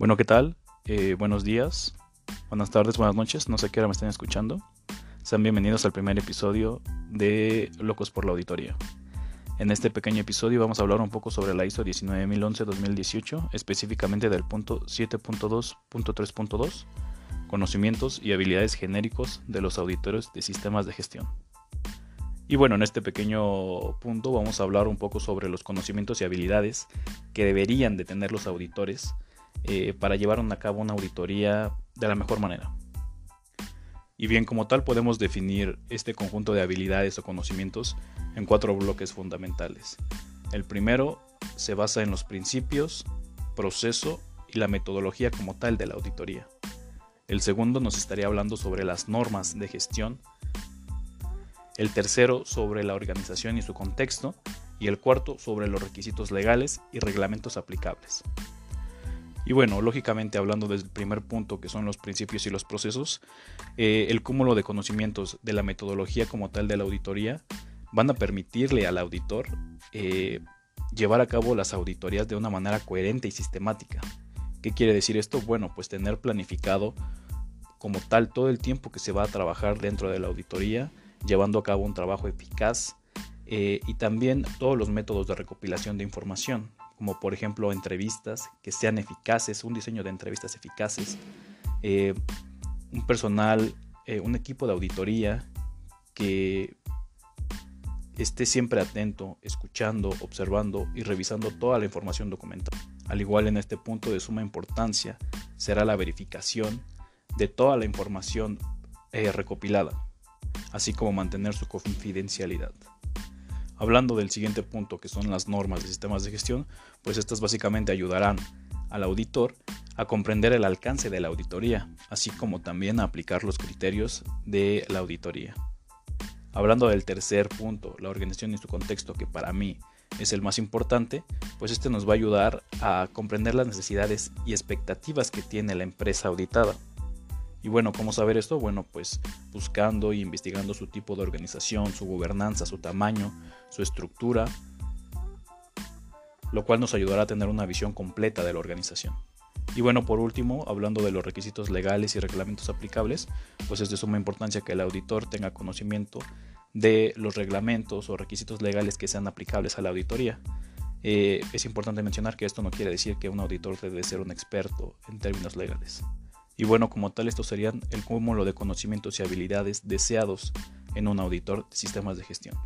Bueno, ¿qué tal? Eh, buenos días, buenas tardes, buenas noches, no sé qué hora me están escuchando. Sean bienvenidos al primer episodio de Locos por la Auditoría. En este pequeño episodio vamos a hablar un poco sobre la ISO 19011-2018, específicamente del punto 7.2.3.2, conocimientos y habilidades genéricos de los auditores de sistemas de gestión. Y bueno, en este pequeño punto vamos a hablar un poco sobre los conocimientos y habilidades que deberían de tener los auditores eh, para llevar a cabo una auditoría de la mejor manera. Y bien, como tal podemos definir este conjunto de habilidades o conocimientos en cuatro bloques fundamentales. El primero se basa en los principios, proceso y la metodología como tal de la auditoría. El segundo nos estaría hablando sobre las normas de gestión el tercero sobre la organización y su contexto, y el cuarto sobre los requisitos legales y reglamentos aplicables. Y bueno, lógicamente hablando del primer punto que son los principios y los procesos, eh, el cúmulo de conocimientos de la metodología como tal de la auditoría van a permitirle al auditor eh, llevar a cabo las auditorías de una manera coherente y sistemática. ¿Qué quiere decir esto? Bueno, pues tener planificado como tal todo el tiempo que se va a trabajar dentro de la auditoría, llevando a cabo un trabajo eficaz eh, y también todos los métodos de recopilación de información, como por ejemplo entrevistas que sean eficaces, un diseño de entrevistas eficaces, eh, un personal, eh, un equipo de auditoría que esté siempre atento, escuchando, observando y revisando toda la información documental. Al igual en este punto de suma importancia será la verificación de toda la información recopilada así como mantener su confidencialidad. Hablando del siguiente punto, que son las normas de sistemas de gestión, pues estas básicamente ayudarán al auditor a comprender el alcance de la auditoría, así como también a aplicar los criterios de la auditoría. Hablando del tercer punto, la organización y su contexto, que para mí es el más importante, pues este nos va a ayudar a comprender las necesidades y expectativas que tiene la empresa auditada. Y bueno, ¿cómo saber esto? Bueno, pues buscando y investigando su tipo de organización, su gobernanza, su tamaño, su estructura, lo cual nos ayudará a tener una visión completa de la organización. Y bueno, por último, hablando de los requisitos legales y reglamentos aplicables, pues es de suma importancia que el auditor tenga conocimiento de los reglamentos o requisitos legales que sean aplicables a la auditoría. Eh, es importante mencionar que esto no quiere decir que un auditor debe ser un experto en términos legales. Y bueno, como tal, estos serían el cúmulo de conocimientos y habilidades deseados en un auditor de sistemas de gestión.